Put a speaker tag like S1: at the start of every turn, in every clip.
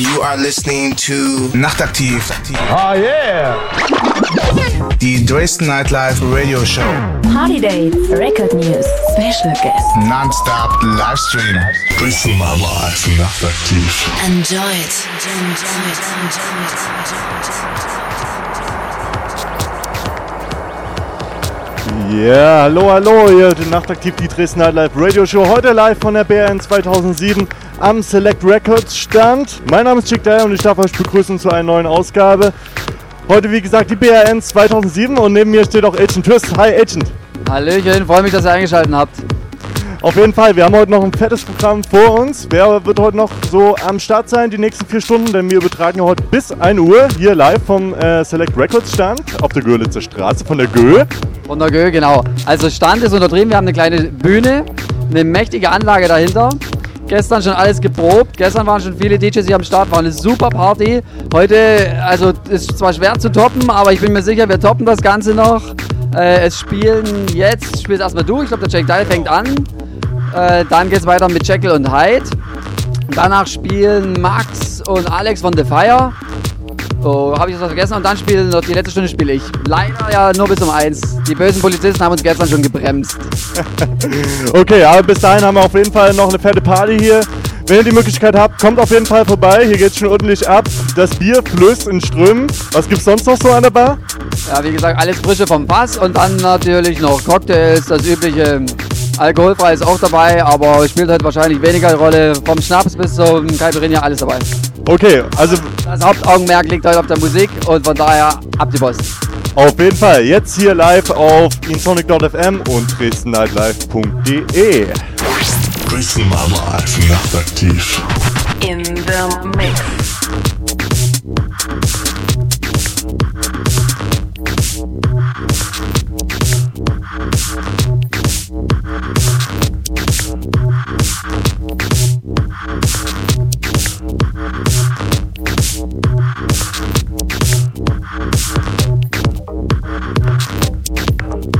S1: You are listening to Nachtaktiv.
S2: Oh yeah!
S1: Die Dresden Nightlife Radio Show.
S3: Party Dates, Record News, Special Guests.
S1: Non-stop Livestream.
S4: Dresden Nightlife Nachtaktiv.
S5: Enjoy it. Enjoy it. Enjoy it.
S2: Ja, hallo, hallo, hier die Nachtaktiv, die Dresden Nightlife Radio Show. Heute live von der BRN 2007 am Select Records Stand. Mein Name ist Chick Dyer und ich darf euch begrüßen zu einer neuen Ausgabe. Heute, wie gesagt, die BRN 2007 und neben mir steht auch Agent Twist. Hi, Agent.
S6: Hallöchen, freue mich, dass ihr eingeschaltet habt.
S2: Auf jeden Fall, wir haben heute noch ein fettes Programm vor uns. Wer wird heute noch so am Start sein, die nächsten vier Stunden? Denn wir übertragen heute bis 1 Uhr hier live vom äh, Select Records Stand auf der Görlitzer Straße von der Gö.
S6: Von der Gö, genau. Also Stand ist untertrieben, wir haben eine kleine Bühne, eine mächtige Anlage dahinter. Gestern schon alles geprobt. Gestern waren schon viele DJs hier am Start. War eine super Party. Heute, also ist zwar schwer zu toppen, aber ich bin mir sicher, wir toppen das Ganze noch. Äh, es spielen jetzt, spielst erstmal du. Ich glaube, der Jack Dye fängt an. Äh, dann geht es weiter mit Jekyll und Hyde. Danach spielen Max und Alex von The Fire. Oh, habe ich das vergessen? Und dann spielen noch die letzte Stunde spiele ich. Leider ja nur bis um eins. Die bösen Polizisten haben uns gestern schon gebremst.
S2: okay, aber bis dahin haben wir auf jeden Fall noch eine fette Party hier. Wenn ihr die Möglichkeit habt, kommt auf jeden Fall vorbei. Hier geht es schon ordentlich ab. Das Bier flößt in Strömen. Was gibt's sonst noch so an der Bar?
S6: Ja, wie gesagt, alles Frische vom Fass und dann natürlich noch Cocktails, das übliche. Alkoholfrei ist auch dabei, aber spielt halt wahrscheinlich weniger Rolle. Vom Schnaps bis zum Caipirinha alles dabei.
S2: Okay, also.
S6: Das Hauptaugenmerk liegt heute auf der Musik und von daher ab die Post.
S2: Auf jeden Fall, jetzt hier live auf insonic.fm und dresdennightlife.de.
S4: Dresden Nightlife Nachtaktiv.
S3: In the mix.
S7: Thank you.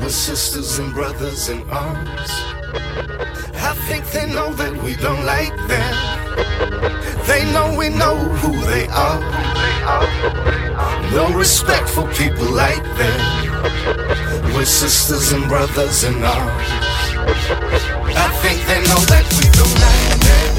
S7: We're sisters and brothers in arms. I think they know that we don't like them. They know we know who they are. No respect for people like them. We're sisters and brothers in arms. I think they know that we don't like them.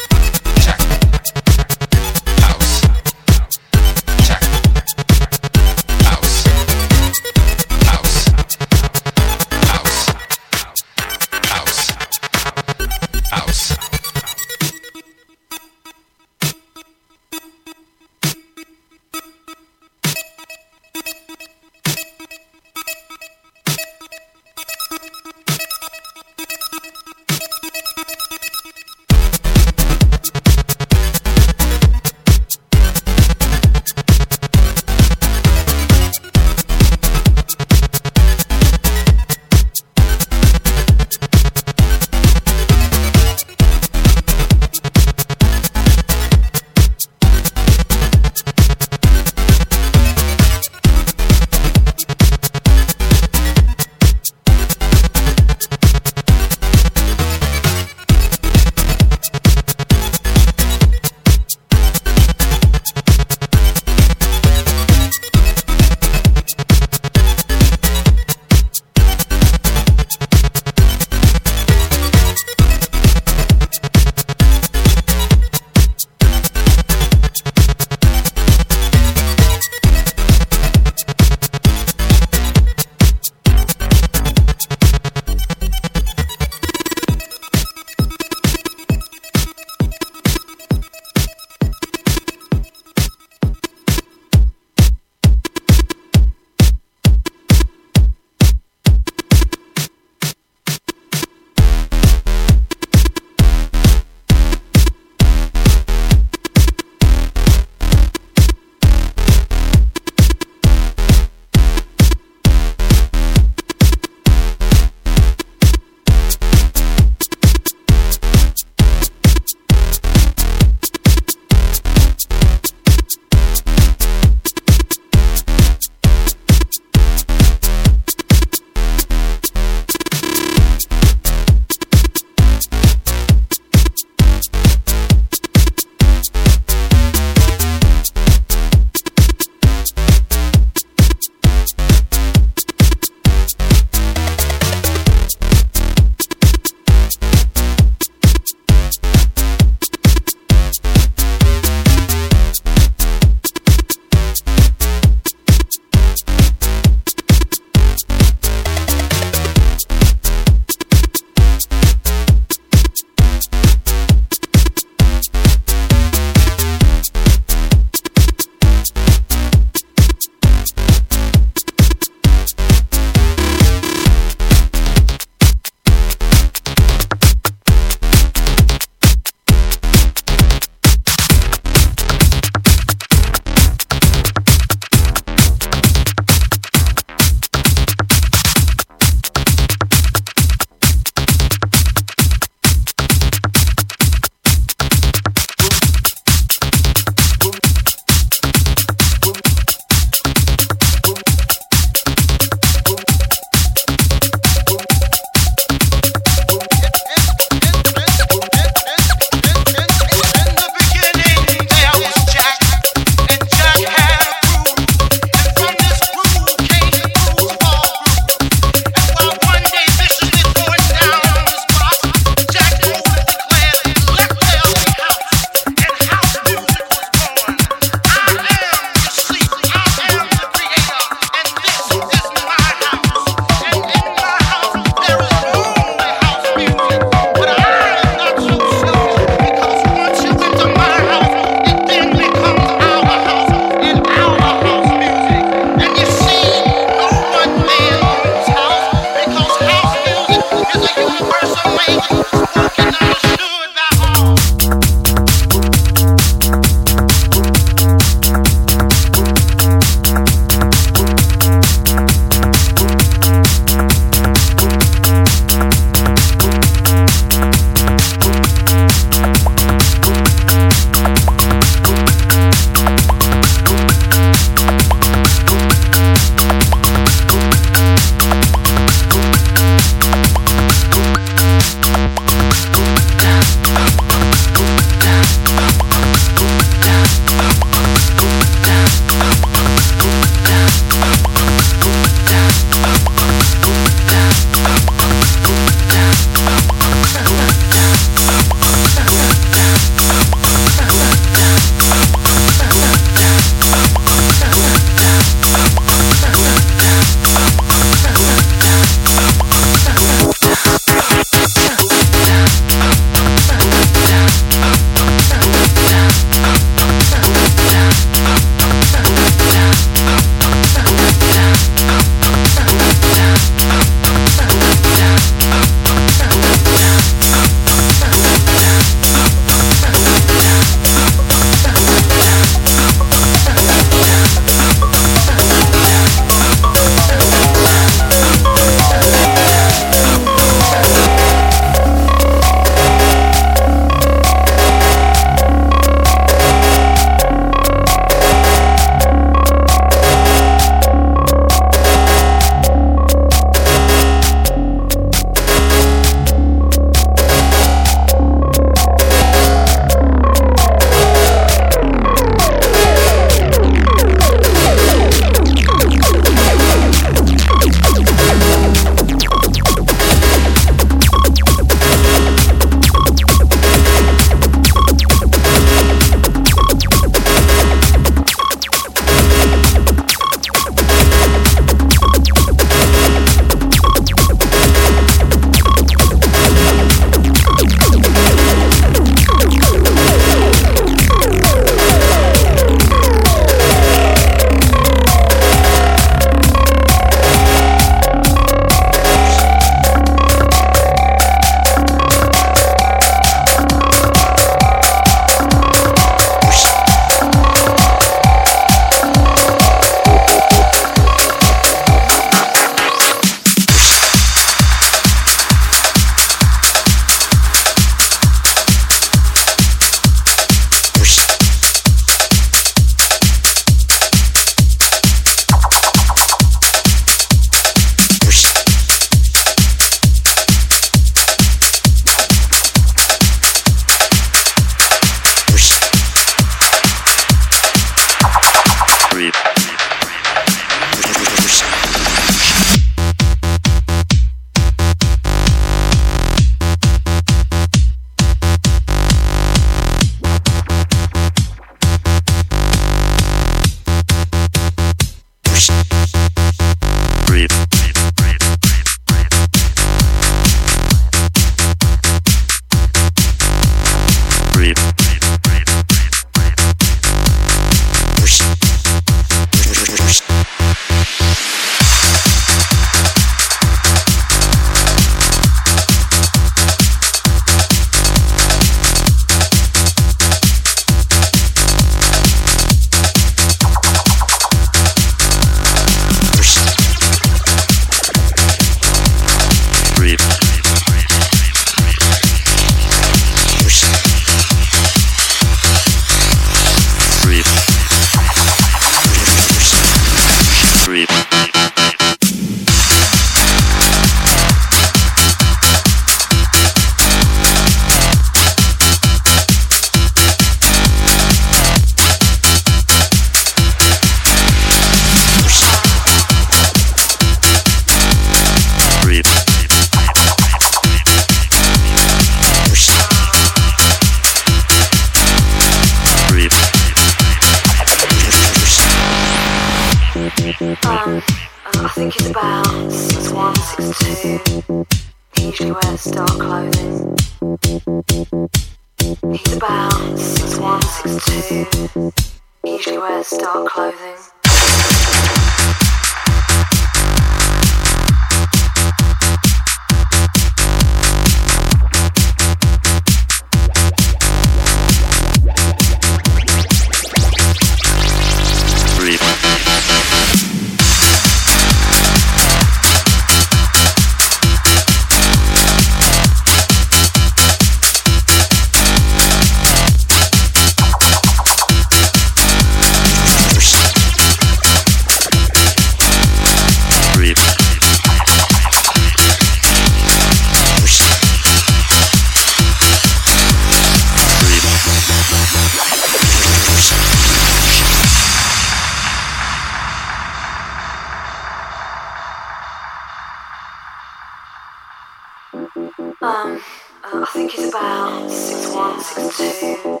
S5: Um, uh, I think he's about six one, six two.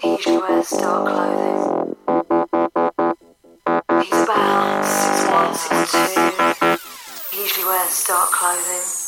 S5: He usually wears dark clothing. He's about six one, six two. He usually wears dark clothing.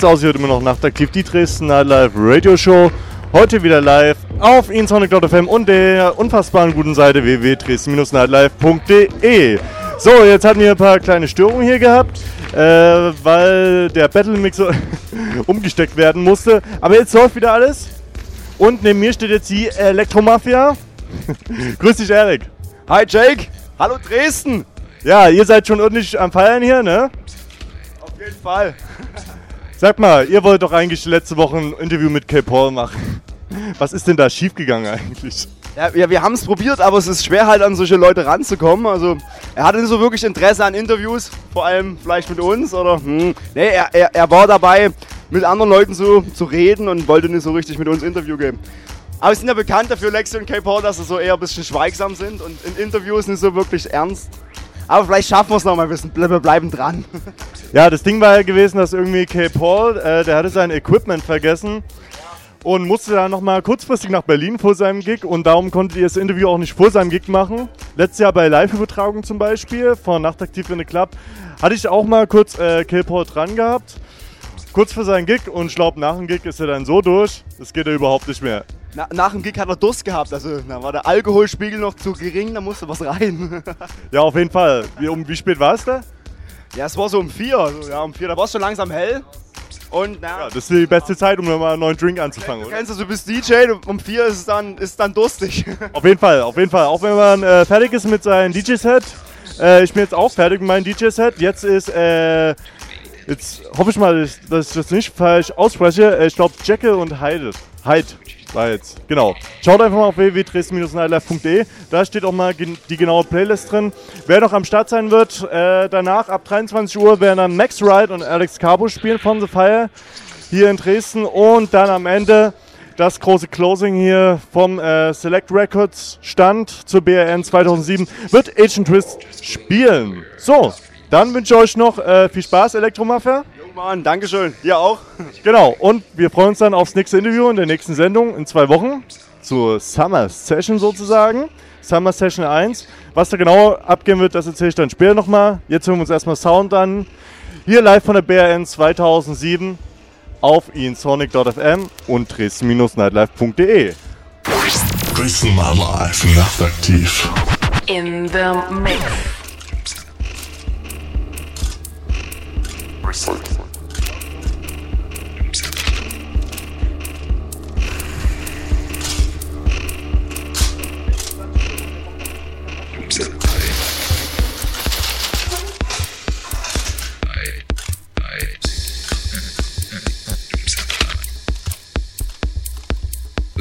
S2: Sieht's aus, hier wird immer noch nachtaktiv die Dresden Nightlife Radio Show. Heute wieder live auf insonic.fm und der unfassbaren guten Seite www.dresden-nightlife.de. So, jetzt hatten wir ein paar kleine Störungen hier gehabt, äh, weil der Battle Mixer umgesteckt werden musste. Aber jetzt läuft wieder alles. Und neben mir steht jetzt die Elektromafia. Grüß dich, Erik.
S8: Hi Jake, hallo Dresden.
S2: Ja, ihr seid schon ordentlich am Feiern hier, ne?
S8: Auf jeden Fall.
S2: Sag mal, ihr wollt doch eigentlich letzte Woche ein Interview mit K. Paul machen. Was ist denn da schiefgegangen eigentlich?
S8: Ja, ja wir haben es probiert, aber es ist schwer halt an solche Leute ranzukommen. Also er hatte nicht so wirklich Interesse an Interviews, vor allem vielleicht mit uns oder hm. Nee, er, er, er war dabei, mit anderen Leuten so zu reden und wollte nicht so richtig mit uns Interview geben. Aber wir sind ja bekannt dafür, Lexi und K. Paul, dass sie so eher ein bisschen schweigsam sind und in Interviews nicht so wirklich ernst. Aber vielleicht schaffen wir es noch mal ein bisschen. Wir bleiben dran.
S2: Ja, das Ding war ja gewesen, dass irgendwie K. Paul, äh, der hatte sein Equipment vergessen und musste dann nochmal kurzfristig nach Berlin vor seinem Gig und darum konnte ihr das Interview auch nicht vor seinem Gig machen. Letztes Jahr bei Live-Übertragung zum Beispiel von Nachtaktiv in the Club hatte ich auch mal kurz äh, K. Paul dran gehabt. Kurz vor seinem Gig und ich glaube, nach dem Gig ist er dann so durch, das geht er überhaupt nicht mehr.
S8: Na, nach dem Gig hat er Durst gehabt, also da war der Alkoholspiegel noch zu gering, da musste was rein.
S2: Ja, auf jeden Fall. Wie, um wie spät war es da?
S8: ja, es war so um vier, also, ja, um vier, da war es schon langsam hell. Und na,
S2: Ja, das ist die beste Zeit, um nochmal einen neuen Drink anzufangen,
S8: du
S2: oder?
S8: kennst du, du bist DJ, um vier ist es dann, ist dann durstig.
S2: Auf jeden Fall, auf jeden Fall. Auch wenn man äh, fertig ist mit seinem DJ-Set. Äh, ich bin jetzt auch fertig mit meinem DJ-Set. Jetzt ist, äh, jetzt hoffe ich mal, dass- ich das nicht falsch ausspreche. Äh, ich glaube, Jekyll und Hyde. Hyde war jetzt. Genau. Schaut einfach mal auf www.dresden-nightlife.de. Da steht auch mal die genaue Playlist drin. Wer noch am Start sein wird, äh, danach ab 23 Uhr werden dann Max Wright und Alex Cabo spielen von The Fire hier in Dresden. Und dann am Ende das große Closing hier vom äh, Select Records Stand zur BRN 2007 wird Agent Twist spielen. So, dann wünsche ich euch noch äh, viel Spaß, Elektromafia.
S8: Mann, Dankeschön. Dir auch.
S2: Genau, und wir freuen uns dann aufs nächste Interview in der nächsten Sendung in zwei Wochen zur Summer Session sozusagen. Summer Session 1. Was da genau abgehen wird, das erzähle ich dann später nochmal. Jetzt hören wir uns erstmal Sound an. Hier live von der BRN 2007 auf insonic.fm und dresden-nightlife.de.
S4: Größenwahn live nachtaktiv.
S3: In the mix.
S7: I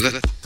S9: Let's...